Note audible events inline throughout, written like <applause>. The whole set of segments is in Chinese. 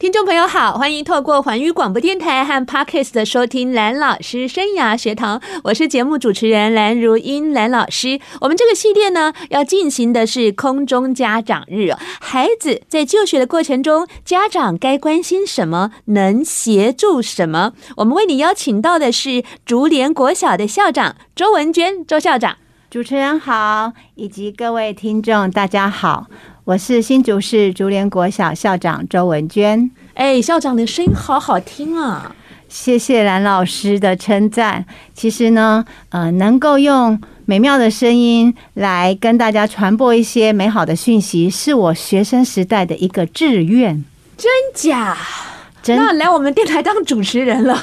听众朋友好，欢迎透过环宇广播电台和 Parkes 的收听蓝老师生涯学堂，我是节目主持人蓝如英蓝老师。我们这个系列呢，要进行的是空中家长日。孩子在就学的过程中，家长该关心什么？能协助什么？我们为你邀请到的是竹联国小的校长周文娟周校长。主持人好，以及各位听众大家好。我是新竹市竹联国小校长周文娟。哎，校长的声音好好听啊！谢谢蓝老师的称赞。其实呢，呃，能够用美妙的声音来跟大家传播一些美好的讯息，是我学生时代的一个志愿。真假？那来我们电台当主持人了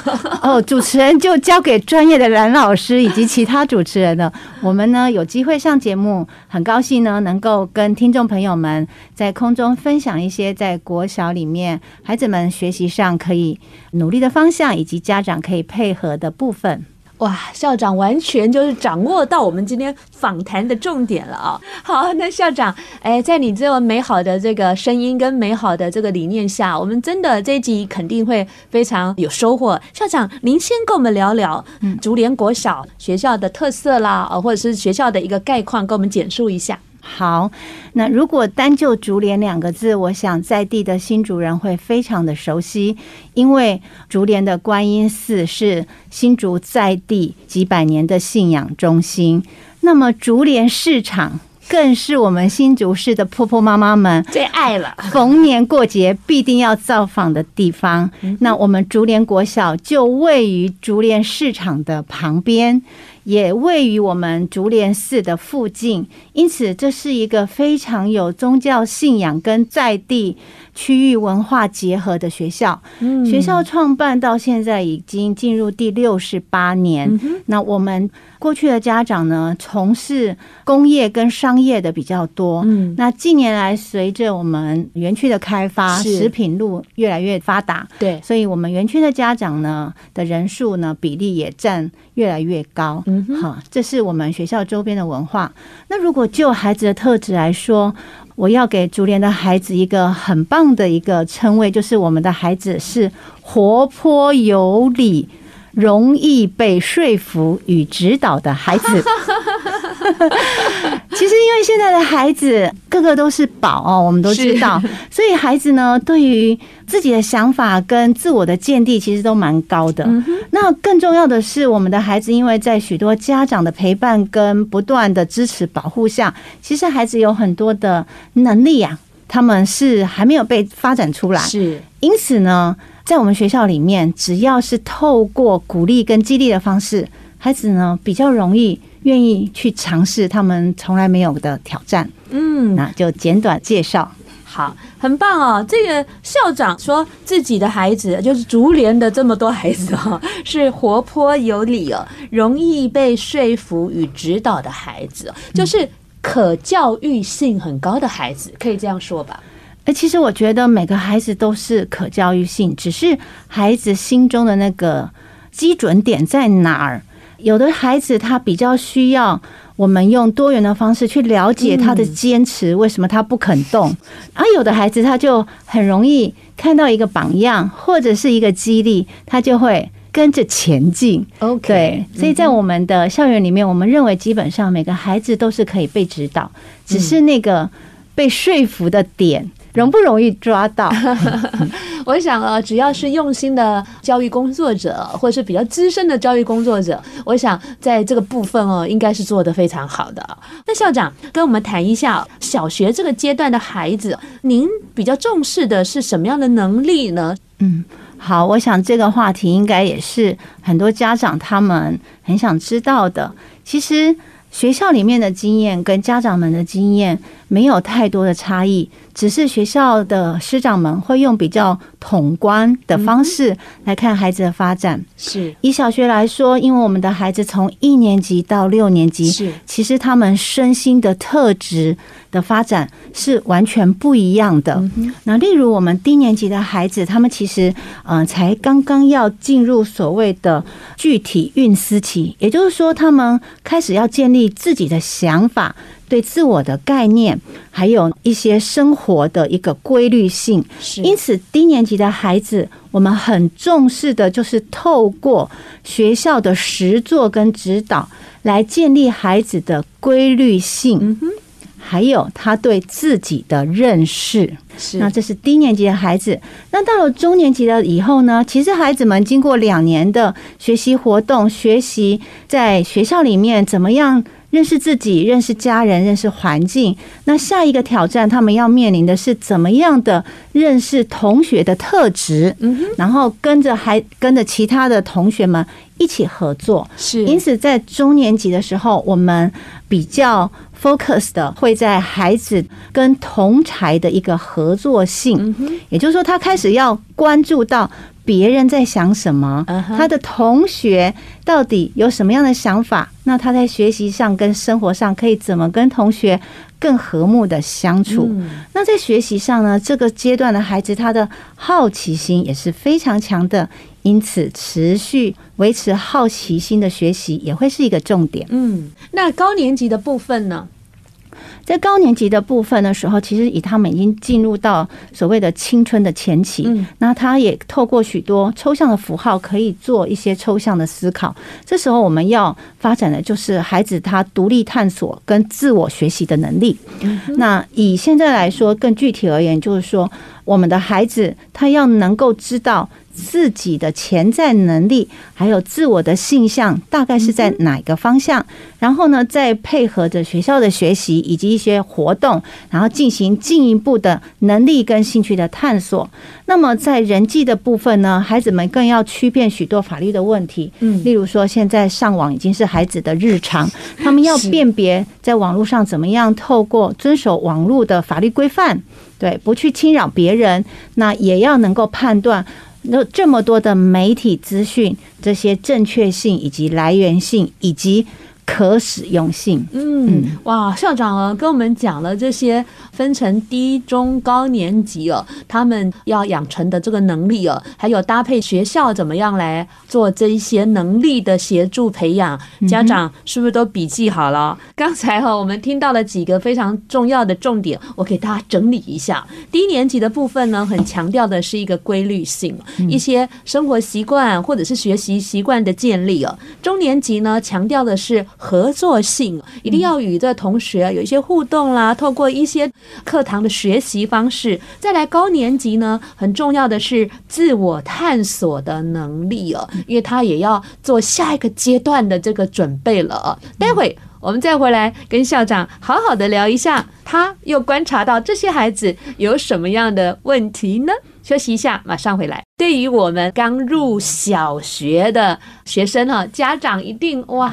哦，主持人就交给专业的蓝老师以及其他主持人了。<laughs> 我们呢有机会上节目，很高兴呢能够跟听众朋友们在空中分享一些在国小里面孩子们学习上可以努力的方向，以及家长可以配合的部分。哇，校长完全就是掌握到我们今天访谈的重点了啊！好，那校长，哎，在你这么美好的这个声音跟美好的这个理念下，我们真的这一集肯定会非常有收获。校长，您先跟我们聊聊竹联国小学校的特色啦，或者是学校的一个概况，跟我们简述一下。好，那如果单就“竹联”两个字，我想在地的新竹人会非常的熟悉，因为竹联的观音寺是新竹在地几百年的信仰中心。那么竹联市场更是我们新竹市的婆婆妈妈们最爱了，逢年过节必定要造访的地方。那我们竹联国小就位于竹联市场的旁边。也位于我们竹联寺的附近，因此这是一个非常有宗教信仰跟在地区域文化结合的学校。学校创办到现在已经进入第六十八年。那我们过去的家长呢，从事工业跟商业的比较多。嗯那近年来随着我们园区的开发，食品路越来越发达，对，所以我们园区的家长呢的人数呢比例也占越来越高。嗯好，这是我们学校周边的文化。那如果就孩子的特质来说，我要给竹联的孩子一个很棒的一个称谓，就是我们的孩子是活泼有礼、容易被说服与指导的孩子。<laughs> 其实，因为现在的孩子个个都是宝哦，我们都知道，所以孩子呢，对于自己的想法跟自我的见地，其实都蛮高的。那更重要的是，我们的孩子因为在许多家长的陪伴跟不断的支持保护下，其实孩子有很多的能力呀，他们是还没有被发展出来。是，因此呢，在我们学校里面，只要是透过鼓励跟激励的方式，孩子呢比较容易。愿意去尝试他们从来没有的挑战，嗯，那就简短介绍。好，很棒哦。这个校长说自己的孩子就是竹联的这么多孩子哦，是活泼有理哦，容易被说服与指导的孩子，就是可教育性很高的孩子，可以这样说吧？哎，其实我觉得每个孩子都是可教育性，只是孩子心中的那个基准点在哪儿。有的孩子他比较需要我们用多元的方式去了解他的坚持，为什么他不肯动？而有的孩子他就很容易看到一个榜样或者是一个激励，他就会跟着前进。OK，对，所以在我们的校园里面，我们认为基本上每个孩子都是可以被指导，只是那个被说服的点。容不容易抓到？<laughs> 我想啊，只要是用心的教育工作者，或者是比较资深的教育工作者，我想在这个部分哦，应该是做得非常好的。那校长跟我们谈一下，小学这个阶段的孩子，您比较重视的是什么样的能力呢？嗯，好，我想这个话题应该也是很多家长他们很想知道的。其实学校里面的经验跟家长们的经验。没有太多的差异，只是学校的师长们会用比较统观的方式来看孩子的发展。是以小学来说，因为我们的孩子从一年级到六年级，是其实他们身心的特质的发展是完全不一样的。那例如我们低年级的孩子，他们其实嗯、呃、才刚刚要进入所谓的具体运思期，也就是说，他们开始要建立自己的想法。对自我的概念，还有一些生活的一个规律性，因此低年级的孩子，我们很重视的就是透过学校的实作跟指导，来建立孩子的规律性，还有他对自己的认识。是，那这是低年级的孩子。那到了中年级了以后呢？其实孩子们经过两年的学习活动，学习在学校里面怎么样。认识自己，认识家人，认识环境。那下一个挑战，他们要面临的是怎么样的认识同学的特质？然后跟着还跟着其他的同学们一起合作。是，因此在中年级的时候，我们比较 focus 的会在孩子跟同才的一个合作性。嗯，也就是说，他开始要关注到。别人在想什么？他的同学到底有什么样的想法？那他在学习上跟生活上可以怎么跟同学更和睦的相处？那在学习上呢？这个阶段的孩子他的好奇心也是非常强的，因此持续维持好奇心的学习也会是一个重点。嗯，那高年级的部分呢？在高年级的部分的时候，其实以他们已经进入到所谓的青春的前期，嗯，那他也透过许多抽象的符号，可以做一些抽象的思考。这时候我们要发展的就是孩子他独立探索跟自我学习的能力。那以现在来说，更具体而言，就是说我们的孩子他要能够知道。自己的潜在能力，还有自我的性向，大概是在哪个方向？然后呢，再配合着学校的学习以及一些活动，然后进行进一步的能力跟兴趣的探索。那么在人际的部分呢，孩子们更要区辨许多法律的问题。嗯，例如说，现在上网已经是孩子的日常，他们要辨别在网络上怎么样透过遵守网络的法律规范，对，不去侵扰别人，那也要能够判断。那这么多的媒体资讯，这些正确性以及来源性以及。可使用性，嗯，哇，校长啊，跟我们讲了这些分成低、中、高年级哦，他们要养成的这个能力哦，还有搭配学校怎么样来做这一些能力的协助培养，家长是不是都笔记好了？<laughs> 刚才哈，我们听到了几个非常重要的重点，我给大家整理一下。低年级的部分呢，很强调的是一个规律性，一些生活习惯或者是学习习惯的建立哦。中年级呢，强调的是。合作性一定要与这同学有一些互动啦，透过一些课堂的学习方式。再来高年级呢，很重要的是自我探索的能力哦，因为他也要做下一个阶段的这个准备了。待会我们再回来跟校长好好的聊一下，他又观察到这些孩子有什么样的问题呢？休息一下，马上回来。对于我们刚入小学的学生哈，家长一定哇。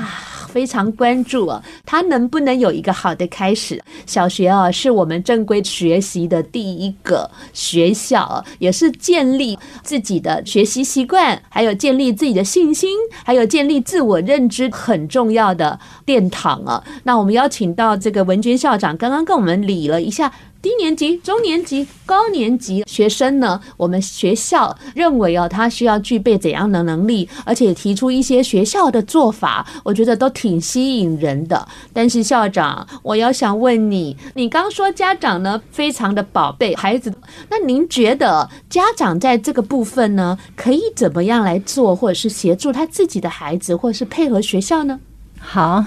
非常关注啊，他能不能有一个好的开始？小学啊，是我们正规学习的第一个学校，也是建立自己的学习习惯，还有建立自己的信心，还有建立自我认知很重要的殿堂啊。那我们邀请到这个文娟校长，刚刚跟我们理了一下。低年级、中年级、高年级学生呢，我们学校认为哦，他需要具备怎样的能力，而且提出一些学校的做法，我觉得都挺吸引人的。但是校长，我要想问你，你刚说家长呢非常的宝贝孩子，那您觉得家长在这个部分呢，可以怎么样来做，或者是协助他自己的孩子，或者是配合学校呢？好。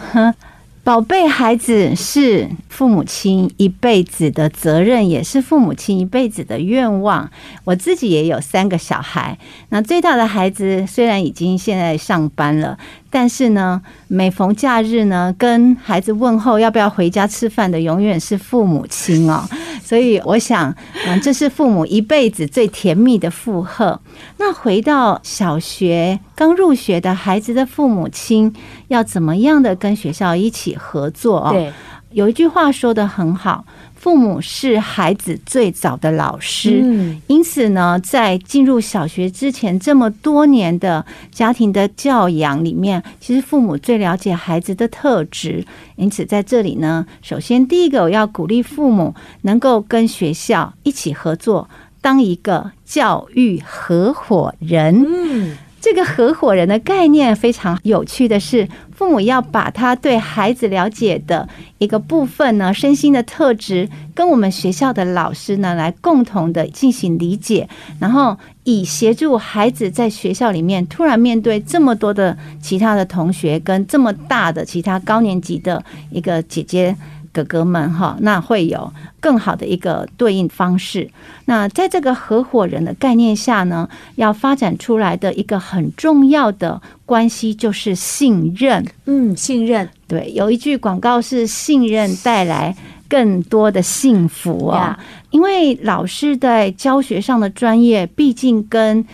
宝贝孩子是父母亲一辈子的责任，也是父母亲一辈子的愿望。我自己也有三个小孩，那最大的孩子虽然已经现在上班了。但是呢，每逢假日呢，跟孩子问候要不要回家吃饭的，永远是父母亲哦。<laughs> 所以我想，嗯，这是父母一辈子最甜蜜的负荷。那回到小学刚入学的孩子的父母亲，要怎么样的跟学校一起合作哦？对，有一句话说的很好。父母是孩子最早的老师，嗯，因此呢，在进入小学之前这么多年的家庭的教养里面，其实父母最了解孩子的特质。因此，在这里呢，首先第一个我要鼓励父母能够跟学校一起合作，当一个教育合伙人。嗯。这个合伙人的概念非常有趣的是，父母要把他对孩子了解的一个部分呢，身心的特质，跟我们学校的老师呢来共同的进行理解，然后以协助孩子在学校里面突然面对这么多的其他的同学，跟这么大的其他高年级的一个姐姐。哥哥们哈，那会有更好的一个对应方式。那在这个合伙人的概念下呢，要发展出来的一个很重要的关系就是信任。嗯，信任。对，有一句广告是“信任带来更多的幸福”啊，因为老师在教学上的专业，毕竟跟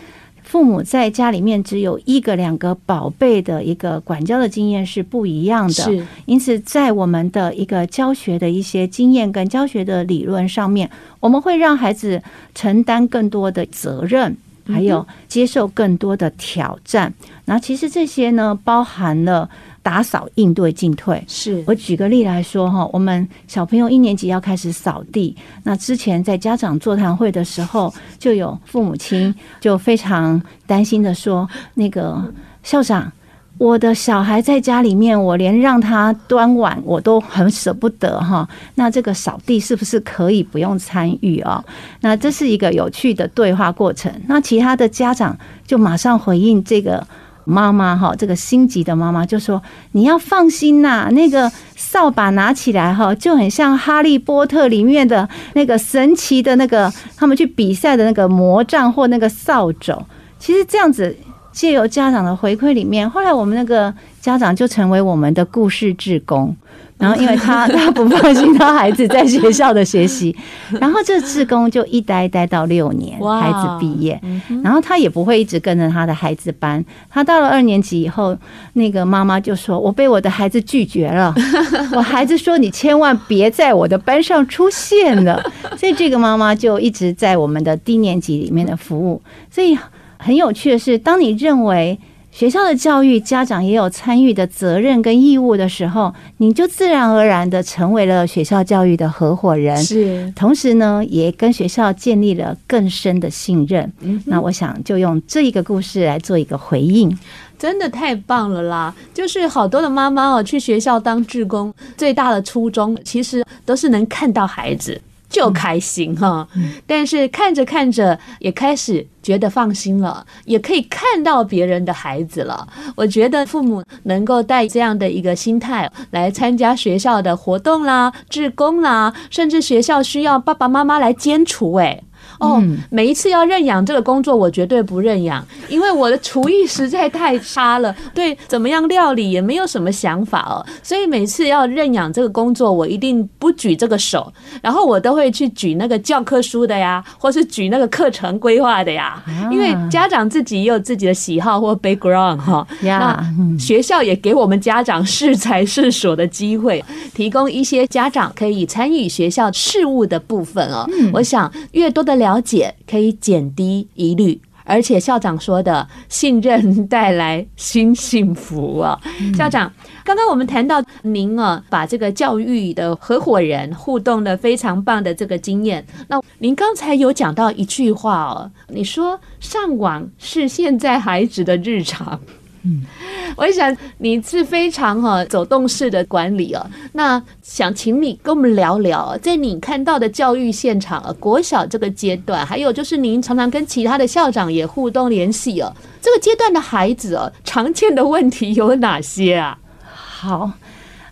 父母在家里面只有一个两个宝贝的一个管教的经验是不一样的，是。因此，在我们的一个教学的一些经验跟教学的理论上面，我们会让孩子承担更多的责任，还有接受更多的挑战。然后，其实这些呢，包含了。打扫、应对、进退，是我举个例来说哈，我们小朋友一年级要开始扫地，那之前在家长座谈会的时候，就有父母亲就非常担心的说：“那个校长，我的小孩在家里面，我连让他端碗我都很舍不得哈，那这个扫地是不是可以不用参与哦？”那这是一个有趣的对话过程。那其他的家长就马上回应这个。妈妈哈，这个心急的妈妈就说：“你要放心呐，那个扫把拿起来哈，就很像《哈利波特》里面的那个神奇的那个他们去比赛的那个魔杖或那个扫帚。其实这样子借由家长的回馈里面，后来我们那个家长就成为我们的故事志工。”然后，因为他他不放心他孩子在学校的学习，<laughs> 然后这志工就一待待到六年，孩子毕业。然后他也不会一直跟着他的孩子班。他到了二年级以后，那个妈妈就说：“我被我的孩子拒绝了。<laughs> 我孩子说你千万别在我的班上出现了。<laughs> ”所以这个妈妈就一直在我们的低年级里面的服务。所以很有趣的是，当你认为。学校的教育，家长也有参与的责任跟义务的时候，你就自然而然的成为了学校教育的合伙人。是，同时呢，也跟学校建立了更深的信任。那我想就用这一个故事来做一个回应，真的太棒了啦！就是好多的妈妈哦，去学校当志工，最大的初衷其实都是能看到孩子。就开心哈，但是看着看着也开始觉得放心了，也可以看到别人的孩子了。我觉得父母能够带这样的一个心态来参加学校的活动啦、志工啦，甚至学校需要爸爸妈妈来监厨，哎。哦，每一次要认养这个工作，我绝对不认养，因为我的厨艺实在太差了，<laughs> 对怎么样料理也没有什么想法哦。所以每次要认养这个工作，我一定不举这个手，然后我都会去举那个教科书的呀，或是举那个课程规划的呀。因为家长自己也有自己的喜好或 background 哈，那学校也给我们家长适才适所的机会，提供一些家长可以参与学校事务的部分哦。我想越多的了。了解可以减低疑虑，而且校长说的信任带来新幸福啊！校长，刚刚我们谈到您啊，把这个教育的合伙人互动的非常棒的这个经验。那您刚才有讲到一句话哦，你说上网是现在孩子的日常。嗯，<laughs> 我想你是非常哈走动式的管理哦。那想请你跟我们聊聊，在你看到的教育现场，啊国小这个阶段，还有就是您常常跟其他的校长也互动联系哦。这个阶段的孩子哦，常见的问题有哪些啊？好，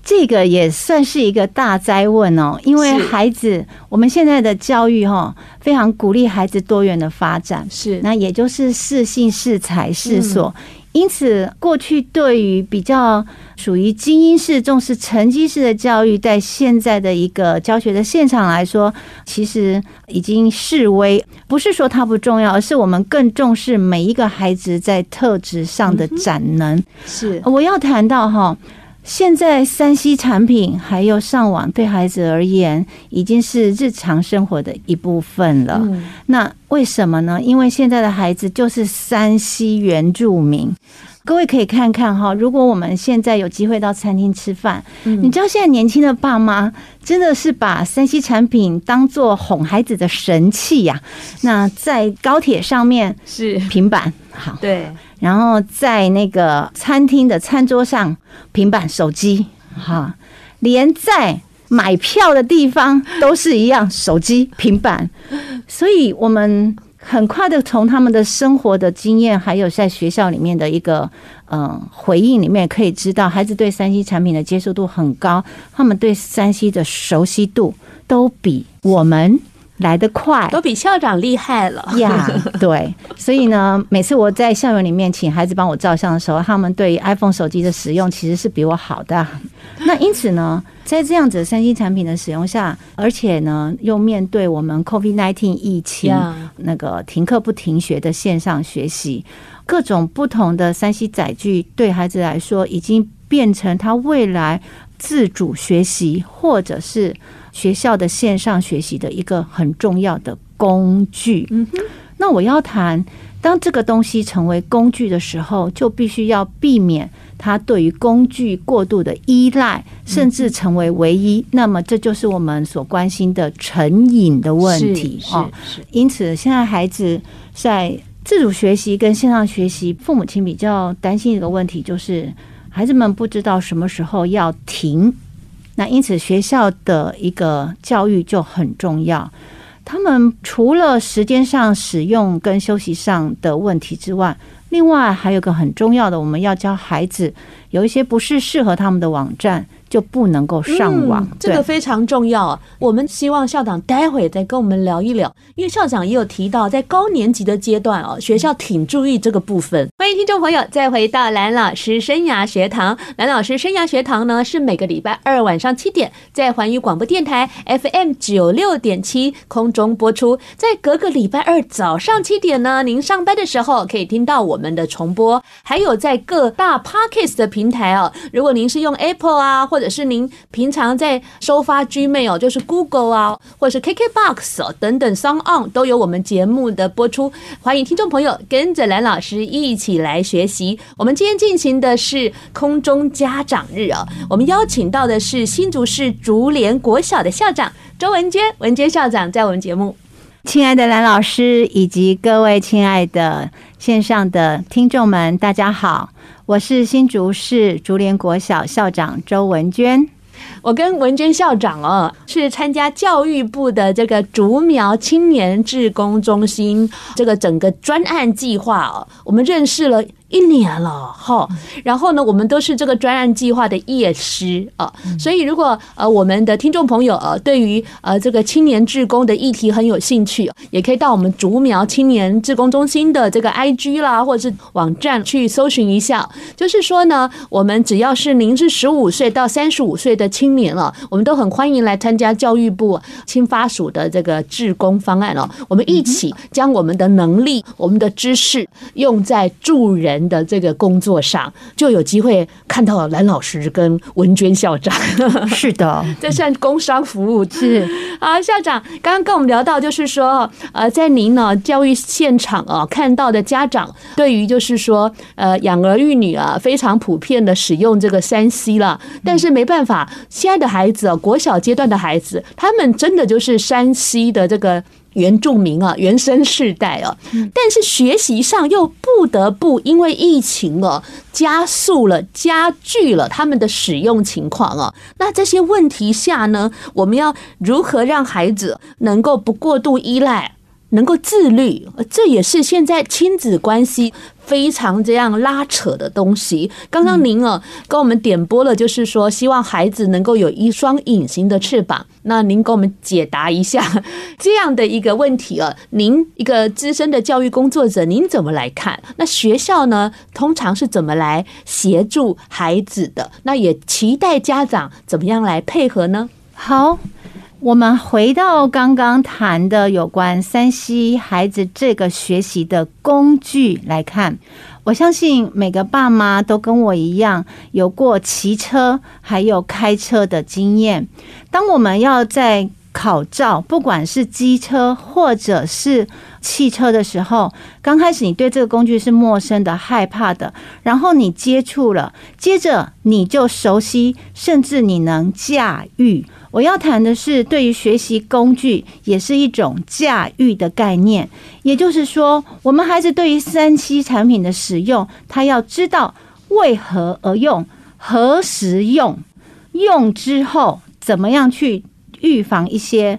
这个也算是一个大灾问哦，因为孩子我们现在的教育哈，非常鼓励孩子多元的发展，是那也就是适性、适才、适所。因此，过去对于比较属于精英式、重视成绩式的教育，在现在的一个教学的现场来说，其实已经式微。不是说它不重要，而是我们更重视每一个孩子在特质上的展能。是，我要谈到哈，现在三 C 产品还有上网，对孩子而言已经是日常生活的一部分了。嗯、那为什么呢？因为现在的孩子就是三 C 原住民。各位可以看看哈，如果我们现在有机会到餐厅吃饭，嗯、你知道现在年轻的爸妈真的是把三 C 产品当做哄孩子的神器呀、啊。那在高铁上面是平板，好对，然后在那个餐厅的餐桌上平板手机，哈，连在买票的地方都是一样，手机平板，所以我们。很快的，从他们的生活的经验，还有在学校里面的一个嗯回应里面，可以知道孩子对山西产品的接受度很高，他们对山西的熟悉度都比我们来得快，都比校长厉害了呀。Yeah, <laughs> 对，所以呢，每次我在校园里面请孩子帮我照相的时候，他们对于 iPhone 手机的使用其实是比我好的。那因此呢，在这样子三星产品的使用下，而且呢，又面对我们 COVID-19 疫情那个停课不停学的线上学习，各种不同的 3C 载具，对孩子来说，已经变成他未来自主学习或者是。学校的线上学习的一个很重要的工具。嗯哼，那我要谈，当这个东西成为工具的时候，就必须要避免它对于工具过度的依赖，甚至成为唯一。那么，这就是我们所关心的成瘾的问题啊。是，因此，现在孩子在自主学习跟线上学习，父母亲比较担心一个问题，就是孩子们不知道什么时候要停。那因此，学校的一个教育就很重要。他们除了时间上使用跟休息上的问题之外，另外还有个很重要的，我们要教孩子有一些不是适合他们的网站。就不能够上网，嗯，这个非常重要。我们希望校长待会再跟我们聊一聊，因为校长也有提到，在高年级的阶段哦，学校挺注意这个部分。欢迎听众朋友再回到蓝老师生涯学堂。蓝老师生涯学堂呢，是每个礼拜二晚上七点在环宇广播电台 FM 九六点七空中播出，在隔个礼拜二早上七点呢，您上班的时候可以听到我们的重播，还有在各大 Podcast 的平平台哦，如果您是用 Apple 啊或者是您平常在收发 Gmail，就是 Google 啊，或者是 KKBox 等等，SoundOn 都有我们节目的播出。欢迎听众朋友跟着蓝老师一起来学习。我们今天进行的是空中家长日哦，我们邀请到的是新竹市竹联国小的校长周文娟，文娟校长在我们节目。亲爱的蓝老师以及各位亲爱的线上的听众们，大家好。我是新竹市竹联国小校长周文娟，我跟文娟校长哦，是参加教育部的这个竹苗青年志工中心这个整个专案计划哦，我们认识了。一年了哈，然后呢，我们都是这个专案计划的业师啊，所以如果呃我们的听众朋友呃对于呃这个青年志工的议题很有兴趣，也可以到我们竹苗青年志工中心的这个 IG 啦，或者是网站去搜寻一下。就是说呢，我们只要是您是十五岁到三十五岁的青年了，我们都很欢迎来参加教育部青发署的这个志工方案哦。我们一起将我们的能力、我们的知识用在助人的这个工作上，就有机会看到蓝老师跟文娟校长。<laughs> 是的，这算工商服务。是 <laughs> 啊，校长刚刚跟我们聊到，就是说，呃，在您呢教育现场啊看到的家长，对于就是说，呃，养儿育女啊，非常普遍的使用这个三 C 了。但是没办法，现在的孩子啊，国小阶段的孩子，他们真的就是山西的这个。原住民啊，原生世代啊，但是学习上又不得不因为疫情啊，加速了、加剧了他们的使用情况啊。那这些问题下呢，我们要如何让孩子能够不过度依赖？能够自律，这也是现在亲子关系非常这样拉扯的东西。刚刚您啊跟我们点播了，就是说希望孩子能够有一双隐形的翅膀。那您给我们解答一下 <laughs> 这样的一个问题啊？您一个资深的教育工作者，您怎么来看？那学校呢，通常是怎么来协助孩子的？那也期待家长怎么样来配合呢？好。我们回到刚刚谈的有关 3C 孩子这个学习的工具来看，我相信每个爸妈都跟我一样有过骑车还有开车的经验。当我们要在考照，不管是机车或者是汽车的时候，刚开始你对这个工具是陌生的、害怕的，然后你接触了，接着你就熟悉，甚至你能驾驭。我要谈的是，对于学习工具，也是一种驾驭的概念。也就是说，我们孩子对于三 C 产品的使用，他要知道为何而用，何时用，用之后怎么样去。预防一些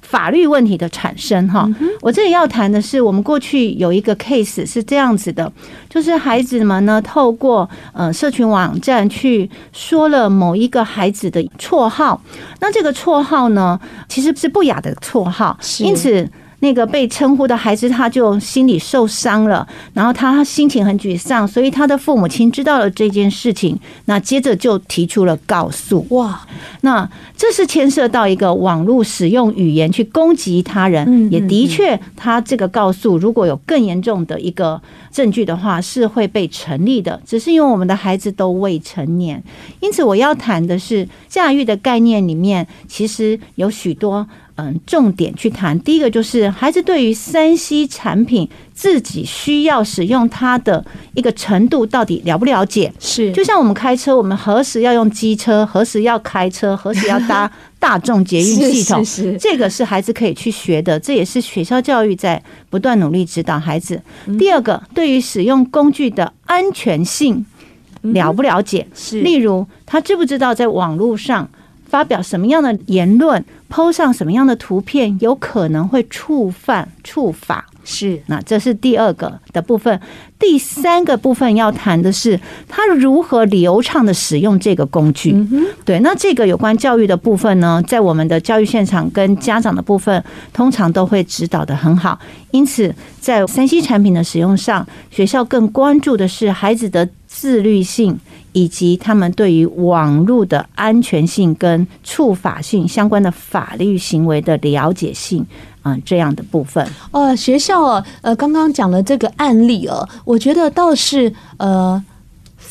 法律问题的产生，哈，我这里要谈的是，我们过去有一个 case 是这样子的，就是孩子们呢透过呃社群网站去说了某一个孩子的绰号，那这个绰号呢其实是不雅的绰号，因此。那个被称呼的孩子，他就心里受伤了，然后他心情很沮丧，所以他的父母亲知道了这件事情，那接着就提出了告诉。哇，那这是牵涉到一个网络使用语言去攻击他人，也的确，他这个告诉如果有更严重的一个证据的话，是会被成立的。只是因为我们的孩子都未成年，因此我要谈的是驾驭的概念里面，其实有许多。嗯，重点去谈。第一个就是孩子对于三 C 产品自己需要使用它的一个程度到底了不了解？是，就像我们开车，我们何时要用机车，何时要开车，何时要搭 <laughs> 大众捷运系统，是是是，这个是孩子可以去学的。这也是学校教育在不断努力指导孩子。第二个，对于使用工具的安全性了不了解？是，例如他知不知道在网络上发表什么样的言论？PO 上什么样的图片有可能会触犯触法？是，那这是第二个的部分。第三个部分要谈的是他如何流畅的使用这个工具。对，那这个有关教育的部分呢，在我们的教育现场跟家长的部分，通常都会指导的很好。因此，在三 C 产品的使用上，学校更关注的是孩子的自律性。以及他们对于网络的安全性跟触法性相关的法律行为的了解性，啊，这样的部分。呃，学校，呃，刚刚讲了这个案例哦，我觉得倒是呃。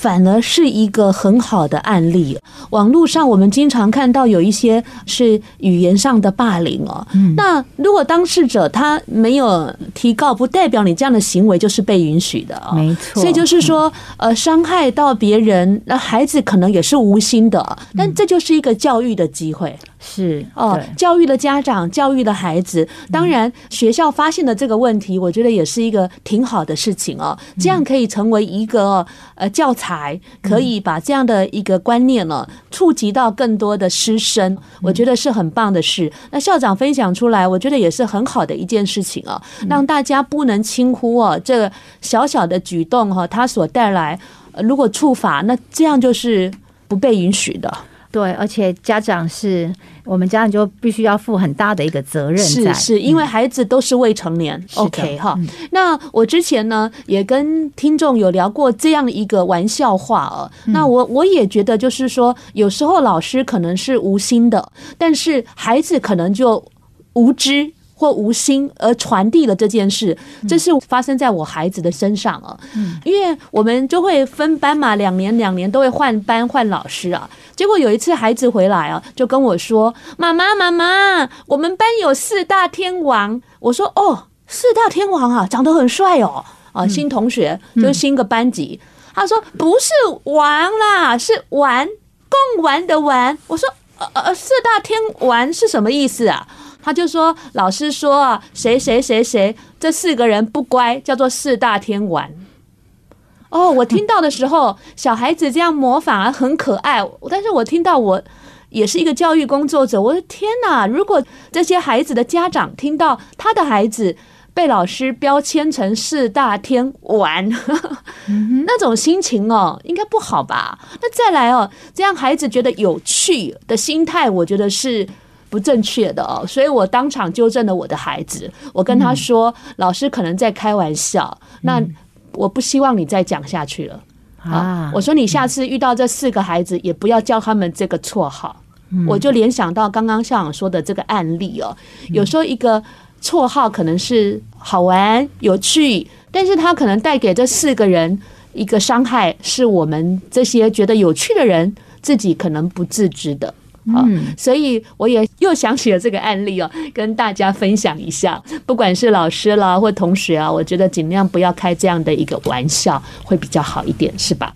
反而是一个很好的案例。网络上我们经常看到有一些是语言上的霸凌哦。那如果当事者他没有提告，不代表你这样的行为就是被允许的哦。没错。所以就是说，呃，伤害到别人，那孩子可能也是无心的，但这就是一个教育的机会。是哦，教育了家长，教育了孩子。当然，学校发现了这个问题，我觉得也是一个挺好的事情哦。这样可以成为一个呃教材，可以把这样的一个观念呢，触及到更多的师生。我觉得是很棒的事。那校长分享出来，我觉得也是很好的一件事情哦，让大家不能轻忽哦这个小小的举动哈，它所带来，如果触法，那这样就是不被允许的。对，而且家长是我们家长就必须要负很大的一个责任在，是是，因为孩子都是未成年。嗯、OK 哈，那我之前呢也跟听众有聊过这样一个玩笑话哦。那我我也觉得就是说，有时候老师可能是无心的，但是孩子可能就无知或无心而传递了这件事。这是发生在我孩子的身上啊，因为我们就会分班嘛，两年两年都会换班换老师啊。结果有一次孩子回来啊，就跟我说：“妈妈，妈妈，我们班有四大天王。”我说：“哦，四大天王啊，长得很帅哦。”啊，新同学就是新个班级。他说：“不是玩啦，是玩，共玩的玩。”我说：“呃呃，四大天王是什么意思啊？”他就说：“老师说啊，谁谁谁谁这四个人不乖，叫做四大天王。”哦，我听到的时候，小孩子这样模仿啊，很可爱。但是我听到，我也是一个教育工作者，我的天哪！如果这些孩子的家长听到他的孩子被老师标签成四大天王，<laughs> 那种心情哦，应该不好吧？那再来哦，这样孩子觉得有趣的心态，我觉得是不正确的哦。所以我当场纠正了我的孩子，我跟他说，老师可能在开玩笑。那。我不希望你再讲下去了啊！我说你下次遇到这四个孩子，也不要叫他们这个绰号我就联想到刚刚校长说的这个案例哦，有时候一个绰号可能是好玩有趣，但是他可能带给这四个人一个伤害，是我们这些觉得有趣的人自己可能不自知的。嗯，所以我也又想起了这个案例哦，跟大家分享一下。不管是老师啦或同学啊，我觉得尽量不要开这样的一个玩笑，会比较好一点，是吧？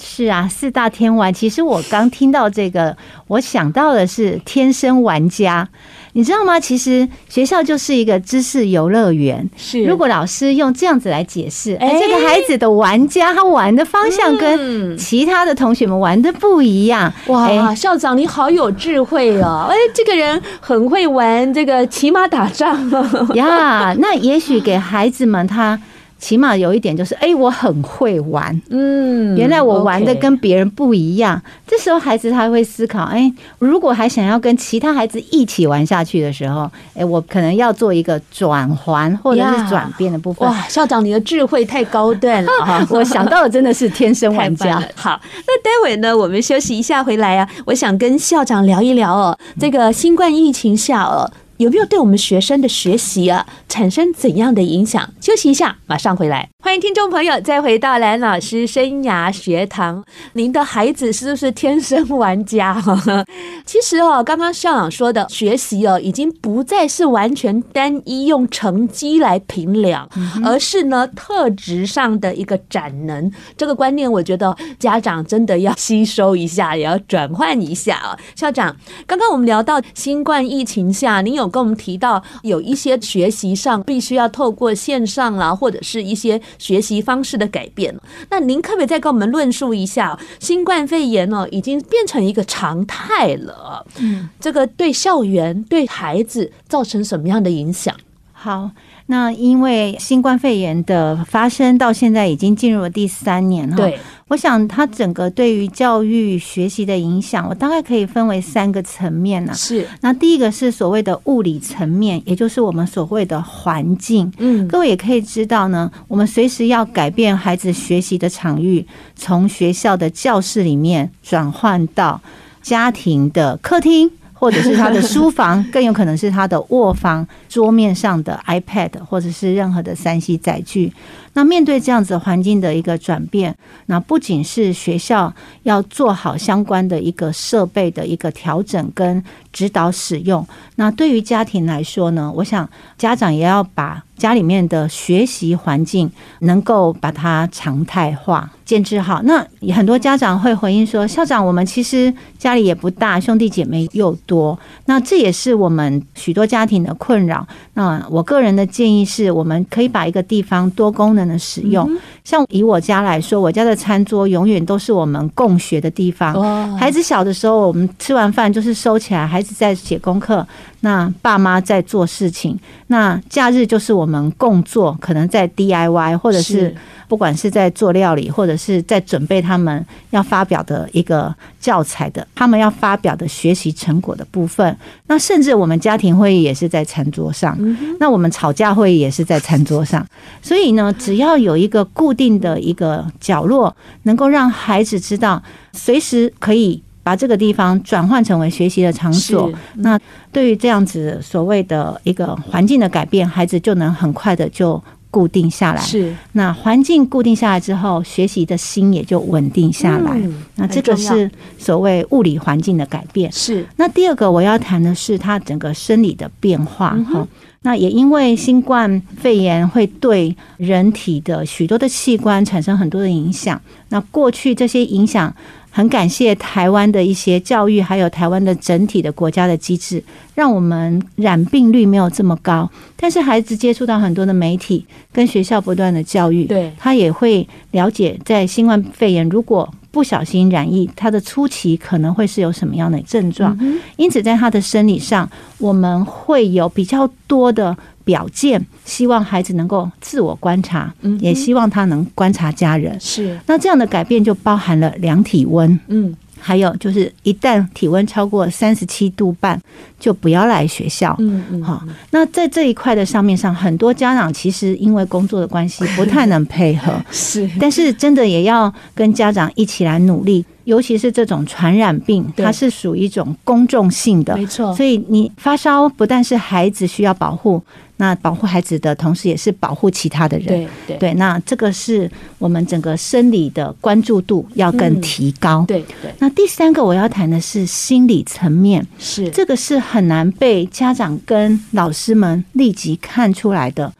是啊，四大天王。其实我刚听到这个，我想到的是天生玩家。你知道吗？其实学校就是一个知识游乐园。是，如果老师用这样子来解释，哎，这个孩子的玩家他玩的方向跟其他的同学们玩的不一样。哇，校长你好有智慧哦！<laughs> 哎，这个人很会玩这个骑马打仗呀。那也许给孩子们他。起码有一点就是，哎，我很会玩，嗯，原来我玩的跟别人不一样。这时候孩子他会思考，哎，如果还想要跟其他孩子一起玩下去的时候，哎，我可能要做一个转环或者是转变的部分。哇，校长你的智慧太高段了啊！<laughs> 我想到的真的是天生玩家。<laughs> 好，那待会呢，我们休息一下回来啊，我想跟校长聊一聊哦，这个新冠疫情下哦。有没有对我们学生的学习啊产生怎样的影响？休息一下，马上回来。欢迎听众朋友再回到蓝老师生涯学堂。您的孩子是不是天生玩家？<laughs> 其实哦，刚刚校长说的学习哦，已经不再是完全单一用成绩来评量，而是呢特质上的一个展能。这个观念，我觉得家长真的要吸收一下，也要转换一下啊。校长，刚刚我们聊到新冠疫情下，您有跟我们提到有一些学习上必须要透过线上啦，或者是一些学习方式的改变。那您可不可以再跟我们论述一下，新冠肺炎呢已经变成一个常态了？嗯，这个对校园、对孩子造成什么样的影响？好。那因为新冠肺炎的发生到现在已经进入了第三年哈，对，我想它整个对于教育学习的影响，我大概可以分为三个层面呢。是，那第一个是所谓的物理层面，也就是我们所谓的环境。嗯，各位也可以知道呢，我们随时要改变孩子学习的场域，从学校的教室里面转换到家庭的客厅。或者是他的书房，更有可能是他的卧房，桌面上的 iPad，或者是任何的三 C 载具。那面对这样子环境的一个转变，那不仅是学校要做好相关的一个设备的一个调整跟指导使用，那对于家庭来说呢，我想家长也要把家里面的学习环境能够把它常态化。建置好，那很多家长会回应说：“校长，我们其实家里也不大，兄弟姐妹又多，那这也是我们许多家庭的困扰。那我个人的建议是，我们可以把一个地方多功能能的使用。像以我家来说，我家的餐桌永远都是我们共学的地方。孩子小的时候，我们吃完饭就是收起来，孩子在写功课，那爸妈在做事情。那假日就是我们共做，可能在 DIY 或者是。”不管是在做料理，或者是在准备他们要发表的一个教材的，他们要发表的学习成果的部分，那甚至我们家庭会议也是在餐桌上，那我们吵架会议也是在餐桌上。所以呢，只要有一个固定的一个角落，能够让孩子知道，随时可以把这个地方转换成为学习的场所。那对于这样子所谓的一个环境的改变，孩子就能很快的就。固定下来是，那环境固定下来之后，学习的心也就稳定下来。嗯、那这个是所谓物理环境的改变。是。那第二个我要谈的是它整个生理的变化哈、嗯。那也因为新冠肺炎会对人体的许多的器官产生很多的影响。那过去这些影响。很感谢台湾的一些教育，还有台湾的整体的国家的机制，让我们染病率没有这么高。但是孩子接触到很多的媒体，跟学校不断的教育，对，他也会了解，在新冠肺炎如果不小心染疫，他的初期可能会是有什么样的症状。因此，在他的生理上，我们会有比较多的。表现，希望孩子能够自我观察，也希望他能观察家人。是，那这样的改变就包含了量体温，嗯，还有就是，一旦体温超过三十七度半，就不要来学校。嗯嗯，好，那在这一块的上面上，很多家长其实因为工作的关系，<laughs> 不太能配合。是，但是真的也要跟家长一起来努力。尤其是这种传染病，它是属于一种公众性的，没错。所以你发烧，不但是孩子需要保护，那保护孩子的同时，也是保护其他的人。对对，对，那这个是我们整个生理的关注度要更提高。嗯、对对。那第三个我要谈的是心理层面，是这个是很难被家长跟老师们立即看出来的。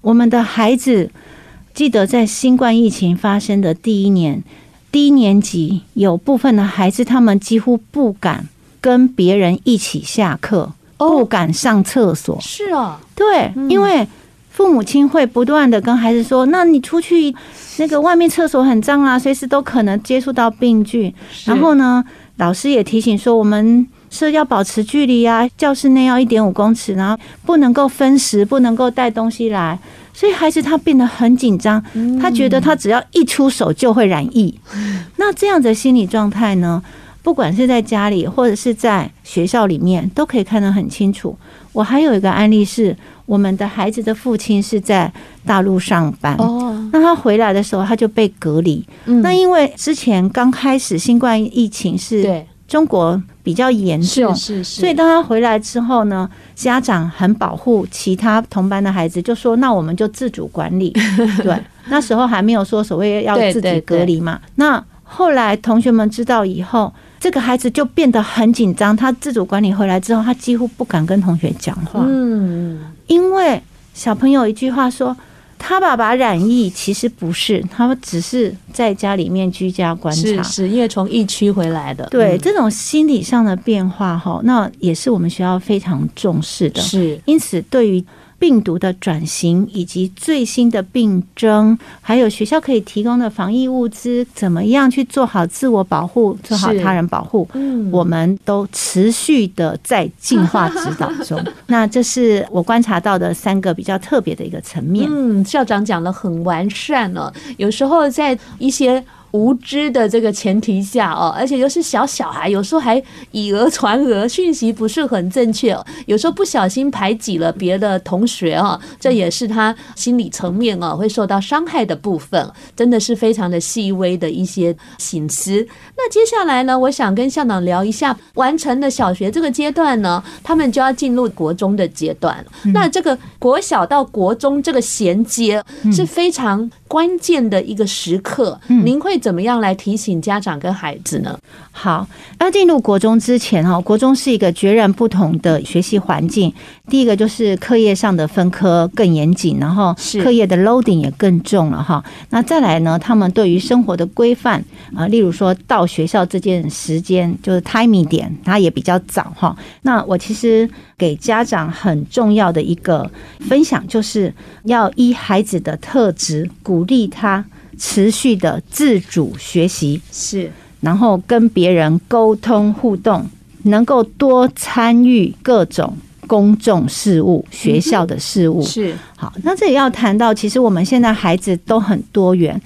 我们的孩子，记得在新冠疫情发生的第一年。低年级有部分的孩子，他们几乎不敢跟别人一起下课，不敢上厕所。是啊，对，因为父母亲会不断的跟孩子说：“那你出去，那个外面厕所很脏啊，随时都可能接触到病菌。”然后呢，老师也提醒说，我们是要保持距离啊，教室内要一点五公尺，然后不能够分食，不能够带东西来。所以孩子他变得很紧张，他觉得他只要一出手就会染疫。<laughs> 那这样的心理状态呢，不管是在家里或者是在学校里面，都可以看得很清楚。我还有一个案例是，我们的孩子的父亲是在大陆上班，那他回来的时候他就被隔离。那因为之前刚开始新冠疫情是中国比较严重，是是是，所以当他回来之后呢，家长很保护其他同班的孩子，就说那我们就自主管理。<laughs> 对，那时候还没有说所谓要自己隔离嘛。那后来同学们知道以后，这个孩子就变得很紧张。他自主管理回来之后，他几乎不敢跟同学讲话。嗯，因为小朋友一句话说。他爸爸染疫，其实不是，他们只是在家里面居家观察，是是因为从疫区回来的。对，这种心理上的变化，哈，那也是我们学校非常重视的。是，因此对于。病毒的转型以及最新的病征，还有学校可以提供的防疫物资，怎么样去做好自我保护，做好他人保护，嗯，我们都持续的在进化指导中。<laughs> 那这是我观察到的三个比较特别的一个层面。嗯，校长讲的很完善了。有时候在一些。无知的这个前提下哦，而且又是小小孩，有时候还以讹传讹，讯息不是很正确，有时候不小心排挤了别的同学哦，<laughs> 这也是他心理层面哦会受到伤害的部分，真的是非常的细微的一些心思。那接下来呢，我想跟校长聊一下，完成了小学这个阶段呢，他们就要进入国中的阶段。那这个国小到国中这个衔接是非常关键的一个时刻，您会。怎么样来提醒家长跟孩子呢？好，要进入国中之前哈，国中是一个截然不同的学习环境。第一个就是课业上的分科更严谨，然后课业的 loading 也更重了哈。那再来呢，他们对于生活的规范啊，例如说到学校这件时间就是 timing 点，它也比较早哈。那我其实给家长很重要的一个分享，就是要依孩子的特质鼓励他。持续的自主学习是，然后跟别人沟通互动，能够多参与各种公众事务、学校的事务是。好，那这也要谈到，其实我们现在孩子都很多元，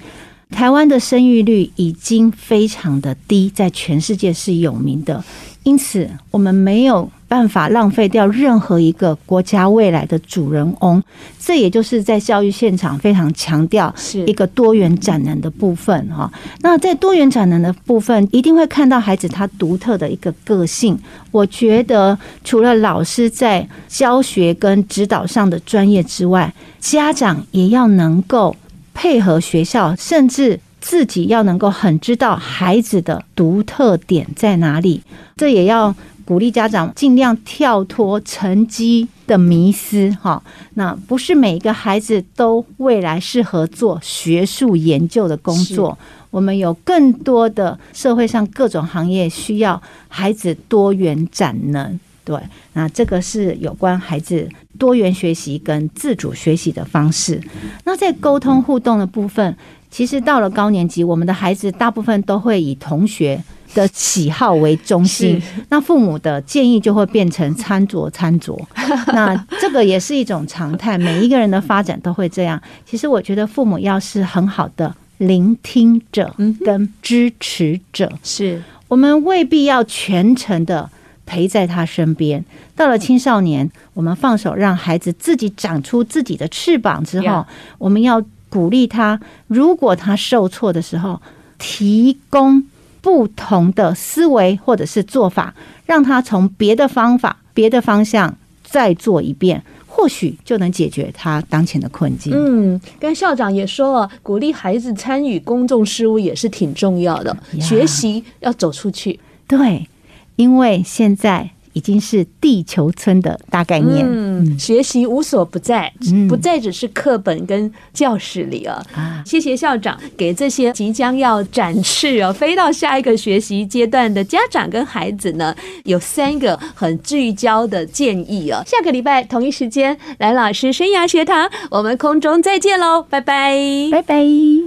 台湾的生育率已经非常的低，在全世界是有名的，因此我们没有。办法浪费掉任何一个国家未来的主人翁，这也就是在教育现场非常强调一个多元展能的部分哈。那在多元展能的部分，一定会看到孩子他独特的一个个性。我觉得除了老师在教学跟指导上的专业之外，家长也要能够配合学校，甚至自己要能够很知道孩子的独特点在哪里。这也要。鼓励家长尽量跳脱成绩的迷思，哈，那不是每一个孩子都未来适合做学术研究的工作。我们有更多的社会上各种行业需要孩子多元展能，对，那这个是有关孩子多元学习跟自主学习的方式。那在沟通互动的部分，其实到了高年级，我们的孩子大部分都会以同学的喜好为中心，那父母的建议就会变成餐桌餐桌，<laughs> 那这个也是一种常态，每一个人的发展都会这样。其实我觉得父母要是很好的聆听者跟支持者，是我们未必要全程的陪在他身边。到了青少年，我们放手让孩子自己长出自己的翅膀之后，Yeah. 我们要鼓励他。如果他受挫的时候，提供不同的思维或者是做法，让他从别的方法、别的方向再做一遍。或许就能解决他当前的困境。嗯，跟校长也说了，鼓励孩子参与公众事务也是挺重要的。呀学习要走出去，对，因为现在。已经是地球村的大概念。嗯，学习无所不在，不再只是课本跟教室里了。啊，谢谢校长给这些即将要展翅哦，飞到下一个学习阶段的家长跟孩子呢，有三个很聚焦的建议哦。下个礼拜同一时间，来老师生涯学堂，我们空中再见喽，拜拜，拜拜。